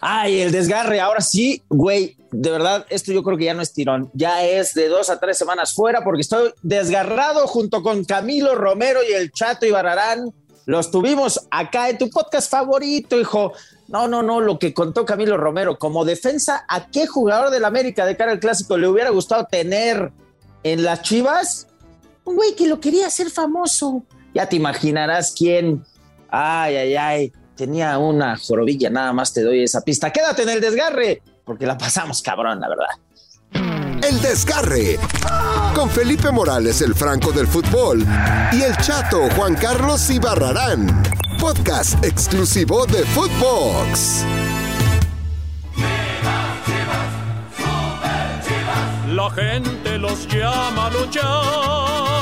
Ay, el desgarre, ahora sí, güey, de verdad, esto yo creo que ya no es tirón, ya es de dos a tres semanas fuera porque estoy desgarrado junto con Camilo Romero y el Chato y Bararán. Los tuvimos acá en tu podcast favorito, hijo. No, no, no, lo que contó Camilo Romero, como defensa, ¿a qué jugador del América de cara al clásico le hubiera gustado tener en las Chivas? Un güey que lo quería hacer famoso. Ya te imaginarás quién. Ay, ay, ay tenía una jorobilla, nada más te doy esa pista. Quédate en el desgarre, porque la pasamos cabrón, la verdad. El desgarre. Con Felipe Morales, el Franco del fútbol. Y el chato Juan Carlos Ibarrarán. Podcast exclusivo de Footbox. La gente los llama a luchar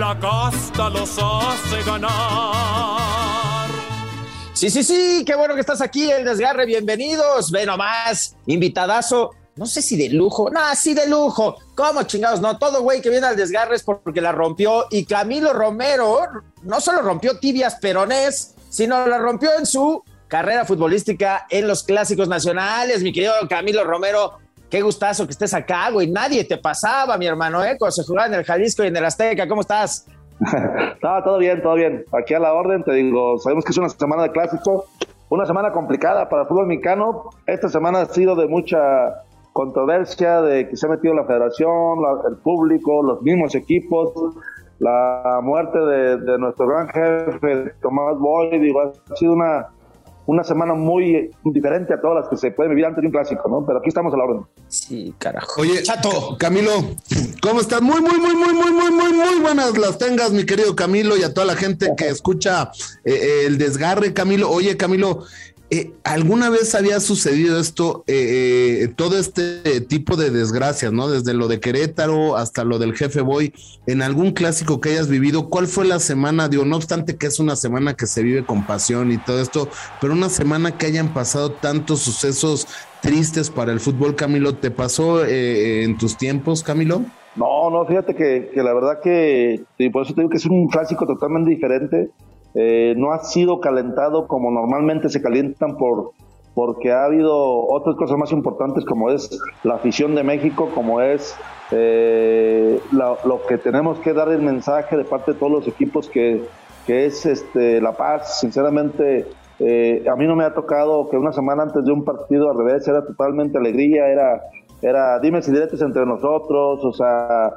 la casta los hace ganar. Sí, sí, sí, qué bueno que estás aquí, el desgarre, bienvenidos. Ve nomás, invitadazo. No sé si de lujo, no, sí de lujo. ¿Cómo chingados? No, todo güey que viene al desgarre es porque la rompió. Y Camilo Romero no solo rompió tibias peronés, sino la rompió en su carrera futbolística en los clásicos nacionales. Mi querido Camilo Romero, Qué gustazo que estés acá, güey. Nadie te pasaba, mi hermano, ¿eh? Cuando se jugaba en el Jalisco y en el Azteca. ¿Cómo estás? no, todo bien, todo bien. Aquí a la orden, te digo, sabemos que es una semana de clásico, una semana complicada para el fútbol mexicano. Esta semana ha sido de mucha controversia, de que se ha metido la federación, el público, los mismos equipos, la muerte de, de nuestro gran jefe, Tomás Boy, digo, ha sido una una semana muy diferente a todas las que se pueden vivir antes de un clásico, ¿no? Pero aquí estamos a la orden. Sí, carajo. Oye, Chato, Camilo, ¿cómo estás? Muy, muy, muy, muy, muy, muy, muy, muy buenas las tengas, mi querido Camilo, y a toda la gente que escucha eh, el desgarre, Camilo. Oye, Camilo, eh, ¿Alguna vez había sucedido esto, eh, eh, todo este tipo de desgracias, ¿no? Desde lo de Querétaro hasta lo del jefe Boy, en algún clásico que hayas vivido, ¿cuál fue la semana? Digo, no obstante que es una semana que se vive con pasión y todo esto, pero una semana que hayan pasado tantos sucesos tristes para el fútbol, Camilo, ¿te pasó en tus tiempos, Camilo? No, no, fíjate que, que la verdad que, por eso te digo que es un clásico totalmente diferente eh, no ha sido calentado como normalmente se calientan por porque ha habido otras cosas más importantes como es la afición de México, como es eh, lo que tenemos que dar el mensaje de parte de todos los equipos que, que es este, la paz. Sinceramente, eh, a mí no me ha tocado que una semana antes de un partido al revés era totalmente alegría, era era dimes y diretes entre nosotros, o sea,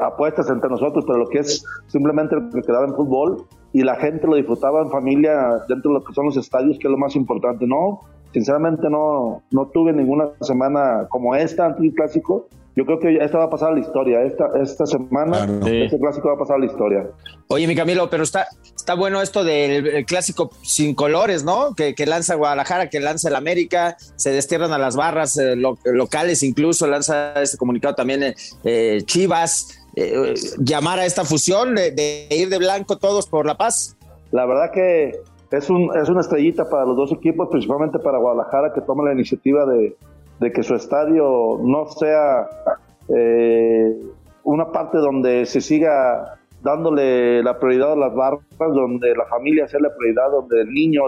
apuestas entre nosotros, pero lo que es simplemente lo que quedaba en fútbol, y la gente lo disfrutaba en familia dentro de lo que son los estadios, que es lo más importante. No, sinceramente no, no tuve ninguna semana como esta ante el clásico. Yo creo que esta va a pasar a la historia. Esta, esta semana, este clásico va a pasar a la historia. Oye, mi Camilo, pero está, está bueno esto del clásico sin colores, ¿no? Que, que, lanza Guadalajara, que lanza el América, se destierran a las barras eh, locales, incluso lanza este comunicado también eh, Chivas. Eh, llamar a esta fusión de, ir de blanco todos por la paz? La verdad que es, un, una estrellita para los dos equipos, principalmente para Guadalajara, que toma la iniciativa de, que su estadio no sea eh, una parte donde se siga dándole la prioridad a las barras, donde la familia sea la prioridad, donde el niño,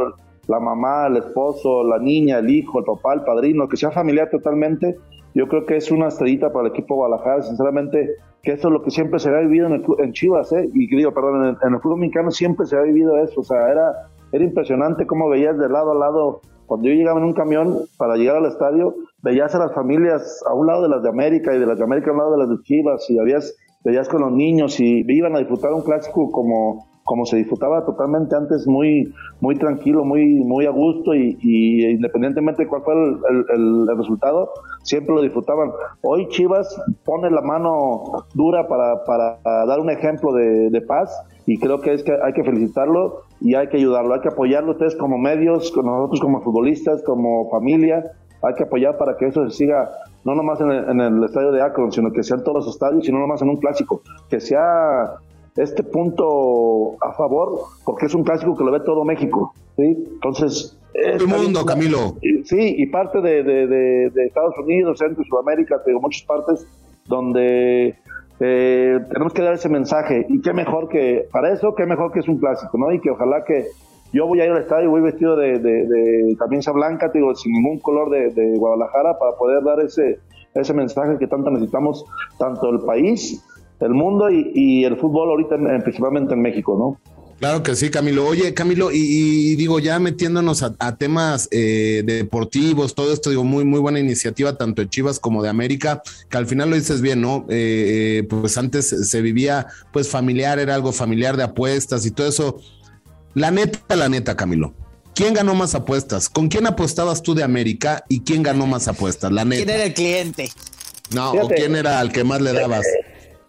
la mamá, el esposo, la niña, el hijo, el papá, el padrino, que sea familiar totalmente. Yo creo que es una estrellita para el equipo Guadalajara. Sinceramente, que eso es lo que siempre se había vivido en, Chivas, ¿eh? y digo, perdón, en el, fútbol mexicano siempre se ha vivido eso, o sea, era, era impresionante cómo veías de lado a lado, cuando yo llegaba en un camión para llegar al estadio, veías a las familias a un lado de las de América y de las de América a un lado de las de Chivas, y habías, veías con los niños y iban a disfrutar un clásico como, como se disfrutaba totalmente antes, muy, muy tranquilo, muy, muy a gusto y, independientemente de cuál fue el, resultado, siempre lo disfrutaban. Hoy Chivas pone la mano dura para, para dar un ejemplo de, paz y creo que es que hay que felicitarlo y hay que ayudarlo, hay que apoyarlo ustedes como medios, con nosotros como futbolistas, como familia, hay que apoyar para que eso se siga no nomás en el, en el estadio de Akron, sino que sea en todos los estadios y no nomás en un clásico, que sea este punto a favor porque es un clásico que lo ve todo México. ¿sí? Entonces. El mundo, Camilo. Sí, y parte de, de, Estados Unidos, Centro y Sudamérica, tengo muchas partes donde eh, tenemos que dar ese mensaje. Y qué mejor que, para eso, qué mejor que es un clásico, ¿no? Y que ojalá que, yo voy a ir al estadio, voy vestido de, de, de camisa blanca, digo, sin ningún color de, de Guadalajara para poder dar ese, ese mensaje que tanto necesitamos, tanto el país, el mundo y, y el fútbol ahorita, en- principalmente en México, ¿no? Claro que sí, Camilo. Oye, Camilo, y, y digo, ya metiéndonos a, a temas eh, deportivos, todo esto, digo, muy, muy buena iniciativa, tanto de Chivas como de América, que al final lo dices bien, ¿no? Eh, eh, pues antes se vivía, pues familiar, era algo familiar de apuestas y todo eso. La neta, la neta, Camilo. ¿Quién ganó más apuestas? ¿Con quién apostabas tú de América y quién ganó más apuestas? La ¿Quién neta. era el cliente? No, o quién era al que más le dabas.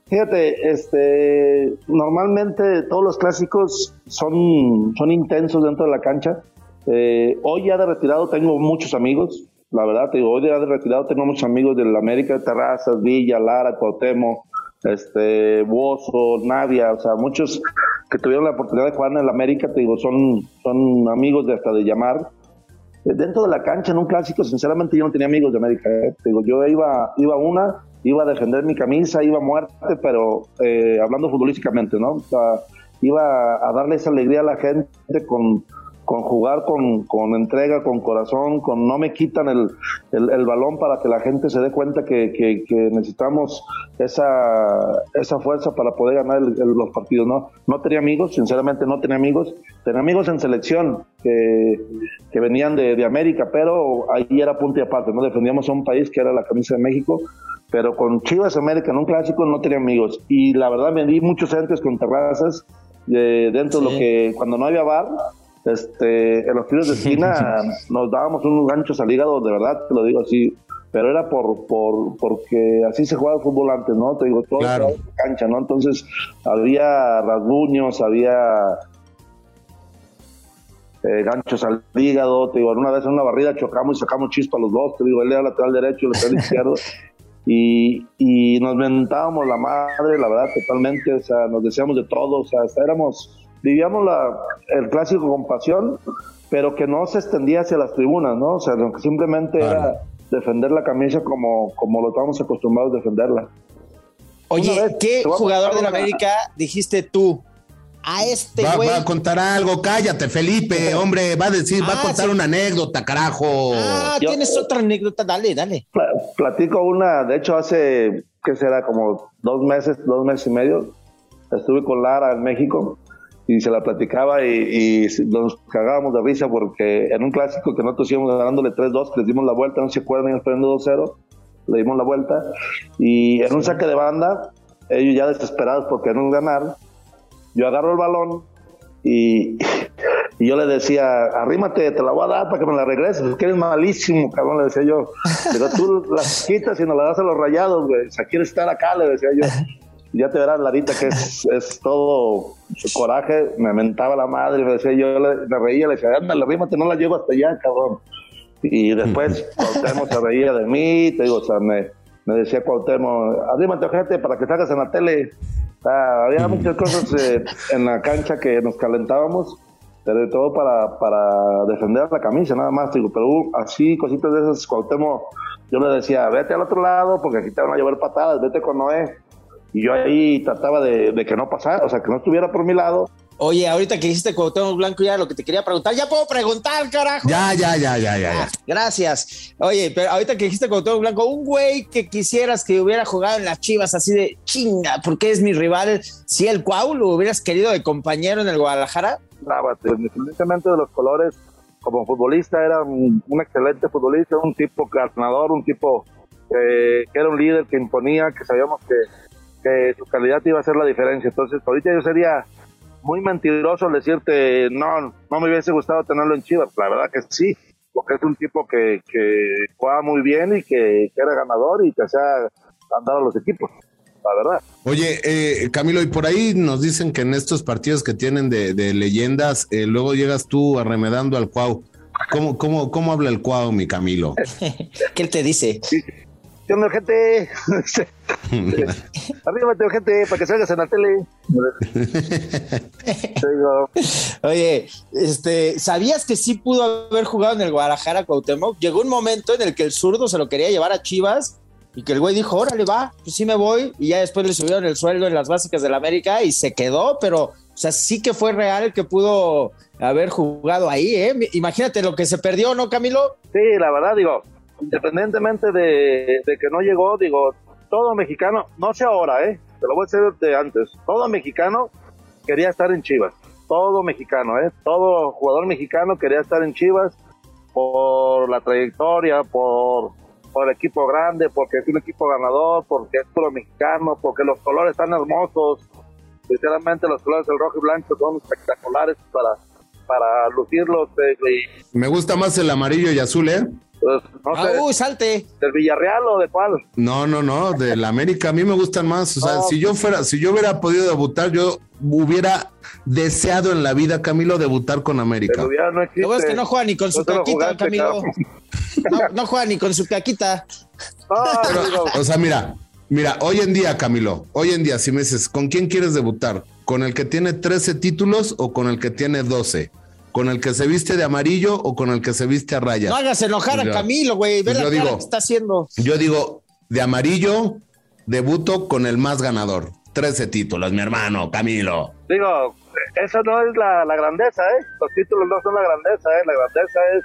Fíjate, este, normalmente todos los clásicos son, son intensos dentro de la cancha. Eh, hoy ya de retirado tengo muchos amigos, la verdad, te digo, hoy ya de retirado tengo muchos amigos del América, Terrazas, Villa, Lara, Cuauhtémoc, este, Bozo, Navia, o sea, muchos que tuvieron la oportunidad de jugar en el América, te digo, son, son amigos de hasta de llamar. Eh, Dentro de la cancha, en un clásico, sinceramente yo no tenía amigos de América. ¿eh? Te digo, yo iba, iba una, iba a defender mi camisa, iba a muerte, pero eh, hablando futbolísticamente, ¿no? O sea, iba a darle esa alegría a la gente con, con jugar con, con entrega, con corazón, con no me quitan el, el, el balón para que la gente se dé cuenta que, que- que necesitamos esa, esa fuerza para poder ganar el- los partidos. No, no tenía amigos, sinceramente no tenía amigos. Tenía amigos en selección que, que venían de, de América, pero ahí era punto y aparte, ¿no? Defendíamos a un país que era la camisa de México, pero con Chivas América en un clásico no tenía amigos. Y la verdad me di muchos entes con terrazas de, dentro de lo que cuando no había bar, este, en los tiros de esquina nos dábamos unos ganchos al hígado, de verdad, te lo digo así, pero era por, por porque así se jugaba el fútbol antes, ¿no? Te digo, todo Claro. era cancha, ¿no? Entonces había rasguños, había eh, ganchos al hígado, te digo, en una vez en una barrida chocamos y sacamos chispa los dos, te digo, él era lateral derecho y lateral izquierdo, y, y nos mentábamos la madre, la verdad, totalmente, o sea, nos decíamos de todo, o sea, éramos, vivíamos la, el clásico con pasión, pero que no se extendía hacia las tribunas, ¿no? O sea, que simplemente Claro. era defender la camisa como, como lo estábamos acostumbrados a defenderla. Oye, vez, ¿qué jugador de la América dijiste tú? A este Va, güey. va a contar algo, cállate, Felipe, hombre, va a decir, va a Ah, contar sí. una anécdota, carajo. Ah, Yo- tienes otra anécdota, dale, dale. Pla- Platico una, de hecho hace, ¿qué será? Como dos meses, dos meses y medio, estuve con Lara en México y se la platicaba y, y nos cagábamos de risa porque en un clásico que nosotros íbamos ganándole 3-2, que les dimos la vuelta, no se acuerdan, íbamos perdiendo 2-0, le dimos la vuelta y en un saque de banda, ellos ya desesperados por querernos ganar, yo agarro el balón y, y yo le decía, arrímate, te la voy a dar para que me la regreses, es que eres malísimo, cabrón, le decía yo. Pero tú las quitas y nos la das a los rayados, güey. O sea, quieres estar acá, le decía yo. Ya te verás, Larita, que es, es todo coraje. Me mentaba la madre, me decía yo, le, me reía, le decía, ándale, arrímate, no la llevo hasta allá, cabrón. Y después Cuauhtémoc se reía de mí, te digo, o sea, me, me decía Cuauhtémoc, arrímate, ojete, para que salgas en la tele. Había muchas cosas eh, en la cancha que nos calentábamos, pero de todo para, para defender la camisa, nada más, digo, pero uh, así, cositas de esas, Cuauhtémoc, yo le decía, vete al otro lado, porque aquí te van a llevar patadas, vete con Noé. Y yo ahí trataba de, de que no pasara, o sea, que no estuviera por mi lado, Oye, ahorita que dijiste Cuauhtémoc Blanco, ya lo que te quería preguntar, ya puedo preguntar, carajo. Ya, ya, ya, ya, ya. Ah, ya. gracias. Oye, pero ahorita que dijiste Cuauhtémoc Blanco, un güey que quisieras que hubiera jugado en las Chivas así de chinga, porque es mi rival. Si el Cuau lo hubieras querido de compañero en el Guadalajara, Nava, independientemente de los colores, como futbolista era un, un excelente futbolista, un tipo ganador, un tipo eh, que era un líder que imponía, que sabíamos que, que su calidad iba a hacer la diferencia. Entonces, ahorita yo sería muy mentiroso decirte, no, no me hubiese gustado tenerlo en Chivas. La verdad que sí, porque es un tipo que, que juega muy bien y que, que era ganador y que hacía andar a los equipos, la verdad. Oye, eh, Camilo, y por ahí nos dicen que en estos partidos que tienen de, de leyendas, eh, luego llegas tú arremedando al Cuau. ¿Cómo, cómo, ¿Cómo habla el Cuau, mi Camilo? ¿qué él te dice? ¿Qué onda, gente? Arríbate, gente, para que salgas en la tele. Oye, este, ¿sabías que sí pudo haber jugado en el Guadalajara Cuauhtémoc? Llegó un momento en el que el zurdo se lo quería llevar a Chivas y que el güey dijo, órale, va, pues sí me voy. Y ya después le subieron el sueldo en las básicas del América y se quedó, pero O sea, sí que fue real que pudo haber jugado ahí, ¿eh? Imagínate lo que se perdió, ¿no, Camilo? Sí, la verdad, digo, independientemente de, que no llegó, digo, todo mexicano, no sé ahora, ¿eh? Te lo voy a decir de antes, todo mexicano quería estar en Chivas, todo mexicano, ¿eh? Todo jugador mexicano quería estar en Chivas por la trayectoria, por, por el equipo grande, porque es un equipo ganador, porque es puro mexicano, porque los colores están hermosos. Sinceramente, los colores del rojo y blanco son espectaculares para, para lucirlos. Eh, Me gusta más el amarillo y azul, ¿eh? Pues, no ah, sé, uy, salte. ¿Del Villarreal o de cuál? No, no, no, del América. A mí me gustan más. O sea, No. si yo fuera, si yo hubiera podido debutar, yo hubiera deseado en la vida, Camilo, debutar con América. No. Lo bueno es que no juega ni con su No caquita, jugaste, Camilo. No, no juega ni con su caquita. No, Pero, o sea, mira, mira, hoy en día, Camilo, hoy en día, si me dices, ¿con quién quieres debutar? ¿Con el que tiene 13 títulos o con el que tiene 12? ¿Con el que se viste de amarillo o con el que se viste a rayas? No hagas enojar Pues a yo- Camilo, güey. Ve pues la yo cara digo- que está haciendo. Yo digo, de amarillo, debuto con el más ganador. 13 títulos, mi hermano, Camilo. digo, eso no es la, la grandeza, ¿eh? Los títulos no son la grandeza, ¿eh? La grandeza es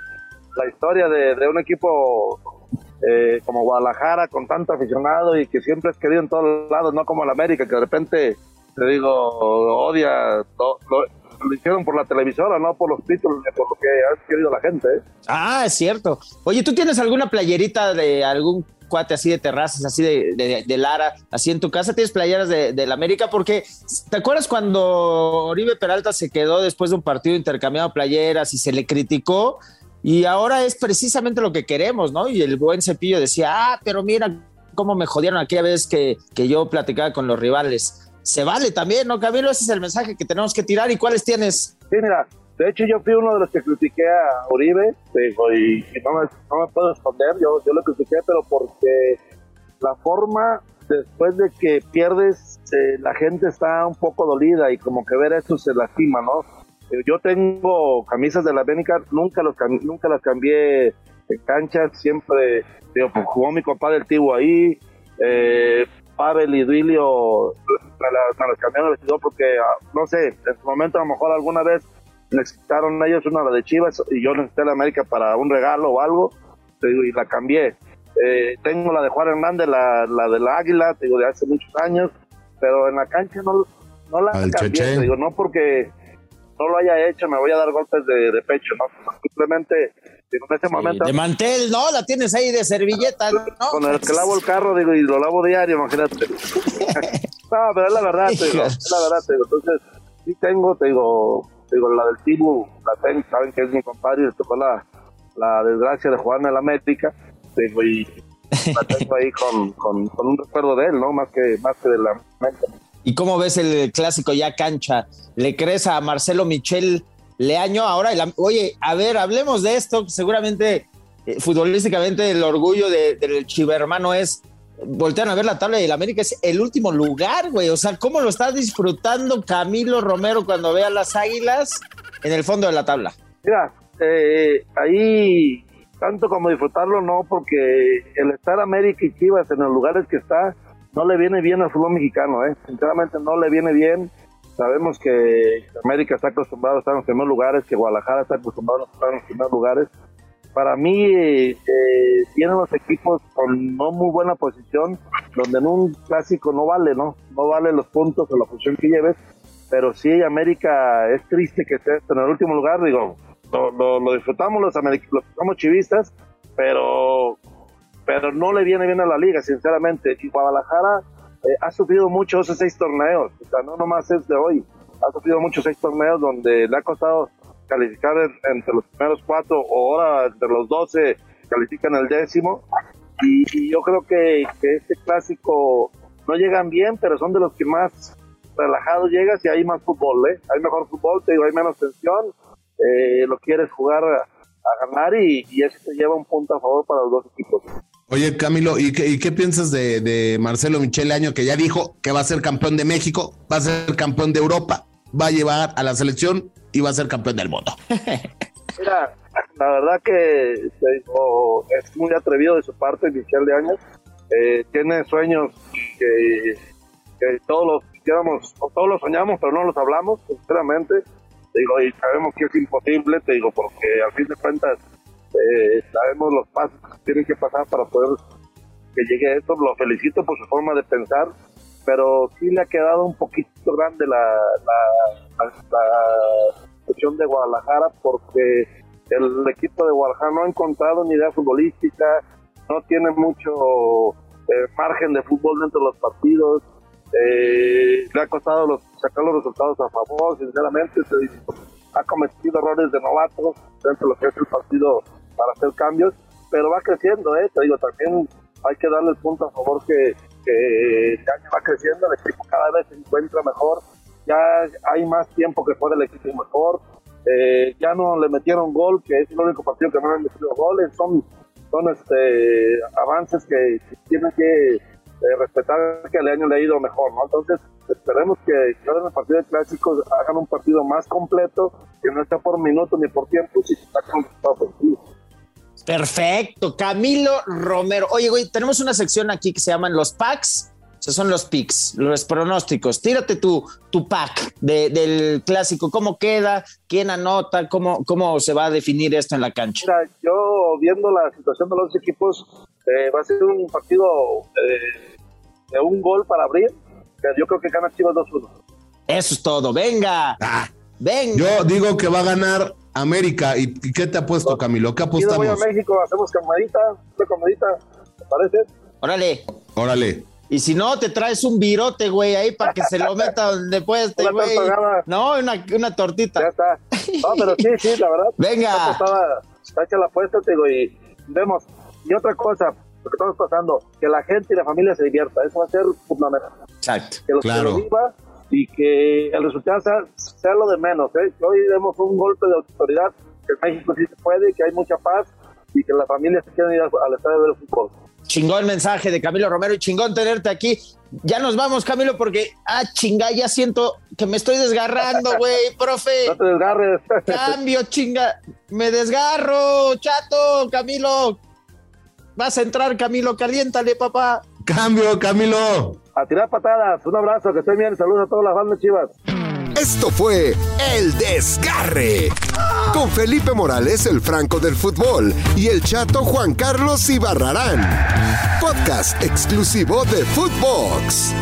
la historia de, de un equipo eh, como Guadalajara con tanto aficionado y que siempre es querido en todos lados, no como el América, que de repente, te digo, odia, lo, lo- lo hicieron por la televisora, no por los títulos, por lo que ha querido la gente, ¿eh? Ah, es cierto. Oye, ¿tú tienes alguna playerita de algún cuate así de terrazas, así de, de- de Lara, así en tu casa? ¿Tienes playeras de, del América? Porque, ¿te acuerdas cuando Oribe Peralta se quedó después de un partido intercambiado playeras y se le criticó? Y ahora es precisamente lo que queremos, ¿no? Y el buen cepillo decía, ah, pero mira cómo me jodieron aquella vez que, que yo platicaba con los rivales. Se vale también, ¿no, Camilo? Ese es el mensaje que tenemos que tirar. ¿Y cuáles tienes? Sí, mira, de hecho yo fui uno de los que critiqué a Uribe, digo, y, no, me, no me puedo esconder, yo, yo lo critiqué, pero porque la forma después de que pierdes, eh, la gente está un poco dolida y como que ver eso se lastima, ¿no? Eh, Yo tengo camisas de la América, nunca, los, nunca las cambié en cancha, siempre, digo, pues, jugó mi compadre el Tibo ahí, eh, Pavel y Duilio me las, me las cambiaron el vestidor porque, ah, no sé, en su momento a lo mejor alguna vez necesitaron ellos una la de Chivas y yo necesité la América para un regalo o algo y la cambié. Eh, tengo la de Juan Hernández, la, la del Águila, te digo, de hace muchos años, pero en la cancha no, no la Al cambié, te digo, no porque no lo haya hecho, me voy a dar golpes de, de pecho, ¿no? Simplemente, digo, en ese momento, De mantel, ¿no? La tienes ahí de servilleta, ¿no? con el que lavo el carro, digo, y lo lavo diario, imagínate. no, pero es la verdad, te digo, es la verdad, te digo. Entonces, sí tengo, te digo, te digo, la del Tibu, la tengo, saben que es mi compadre, le tocó la, la desgracia de jugar en el América, te digo, y la tengo ahí con, con, con un recuerdo de él, ¿no? Más que, más que de la América. ¿Y cómo ves el clásico ya cancha? ¿Le crees a Marcelo Michel Leaño? Ahora, el oye, a ver, hablemos de esto. Seguramente, eh, futbolísticamente, el orgullo de- del chivermano es. Voltean a ver la tabla y el América es el último lugar, güey. O sea, ¿cómo lo está disfrutando Camilo Romero cuando ve a las águilas en el fondo de la tabla? Mira, eh, ahí tanto como disfrutarlo no, porque el estar América y Chivas en los lugares que está no le viene bien al fútbol mexicano, ¿eh? Sinceramente no le viene bien. Sabemos que América está acostumbrado a estar en los primeros lugares, que Guadalajara está acostumbrado a estar en los primeros lugares. Para mí, eh, tienen los equipos con no muy buena posición, donde en un clásico no vale, ¿no? No vale los puntos o la posición que lleves, pero sí América es triste que esté en el último lugar, digo, lo, lo- lo disfrutamos los americanos, somos chivistas, pero pero no le viene bien a la liga, sinceramente. Y Guadalajara eh, ha sufrido mucho esos seis torneos, o sea, no nomás es de hoy, ha sufrido muchos seis torneos donde le ha costado calificar en- entre los primeros cuatro o ahora entre los doce califican el décimo. Y, yo creo que, este clásico no llegan bien, pero son de los que más relajados llegas y hay más fútbol, ¿eh? Hay mejor fútbol, te digo, hay menos tensión, eh, lo quieres jugar a, a ganar y, y eso te lleva un punto a favor para los dos equipos. Oye, Camilo, ¿y qué, y qué piensas de, de Marcelo Michele Año, que ya dijo que va a ser campeón de México, va a ser campeón de Europa, va a llevar a la selección y va a ser campeón del mundo? Mira, la verdad que te digo, es muy atrevido de su parte, inicial de años. Eh, tiene sueños que, que todos los quisiéramos, o todos lo soñamos, pero no los hablamos, sinceramente. Te digo, y sabemos que es imposible, te digo, porque al fin de cuentas eh, sabemos los pasos que tienen que pasar para poder que llegue a esto. Lo felicito por su forma de pensar, pero sí le ha quedado un poquito grande la, la, la, cuestión de Guadalajara porque el equipo de Guadalajara no ha encontrado ni idea futbolística, no tiene mucho eh, margen de fútbol dentro de los partidos, eh, le ha costado los, sacar los resultados a favor, sinceramente, se, ha cometido errores de novatos dentro de lo que es el partido para hacer cambios, pero va creciendo, ¿eh? te digo, también hay que darle el punto a favor que, que este año va creciendo, el equipo cada vez se encuentra mejor, ya hay más tiempo que fuera el equipo mejor, eh, ya no le metieron gol, que es el único partido que no han metido goles, son, son este, avances que, tienen que eh, respetar que el año le ha ido mejor, ¿no? Entonces, esperemos que, que en partido de clásicos hagan un partido más completo, que no esté por minuto ni por tiempo, si está con. Perfecto, Camilo Romero. Oye, güey, tenemos una sección aquí que se llaman los packs. Esos son los picks, los pronósticos. Tírate tu, tu pack de, del clásico. ¿Cómo queda? ¿Quién anota? ¿Cómo, ¿Cómo se va a definir esto en la cancha? Mira, yo viendo la situación de los equipos, eh, va a ser un partido eh, de un gol para abrir. Yo creo que gana Chivas 2-1. Eso es todo. Venga. Ah, Venga. yo digo que va a ganar América. ¿Y, qué te ha puesto, Camilo? ¿Qué Yo voy a apostamos? México, hacemos camadita, una camadita, ¿te parece? Órale. Órale. Y si no, te traes un virote, güey, ahí para que se lo meta donde pueda este Una güey. No, una, una Ya tortita. está. No, pero sí, sí, la verdad. Venga. Estaba, está hecha la apuesta, te digo, y vemos. Y otra cosa, lo que estamos pasando, que la gente y la familia se divierta. Eso va a ser fundamental. Exacto. que lo, Claro. que lo viva y que el resultado sea, sea lo de menos. ¿eh? Que Hoy demos un golpe de autoridad, que en México sí se puede, que hay mucha paz y que las familias se quieren ir al, estadio de ver el fútbol. Chingón mensaje de Camilo Romero y chingón tenerte aquí. Ya nos vamos, Camilo, porque, ah, chinga, ya siento que me estoy desgarrando, güey, profe. No te desgarres. Cambio, chinga. Me desgarro, chato, Camilo. Vas a entrar, Camilo, caliéntale, papá. Cambio, Camilo. A tirar patadas. Un abrazo, que estén bien. Saludos a todas las bandas chivas. Esto fue El Desgarre. Con Felipe Morales, el Franco del Fútbol, y el chato Juan Carlos Ibarrarán. Podcast exclusivo de Footbox.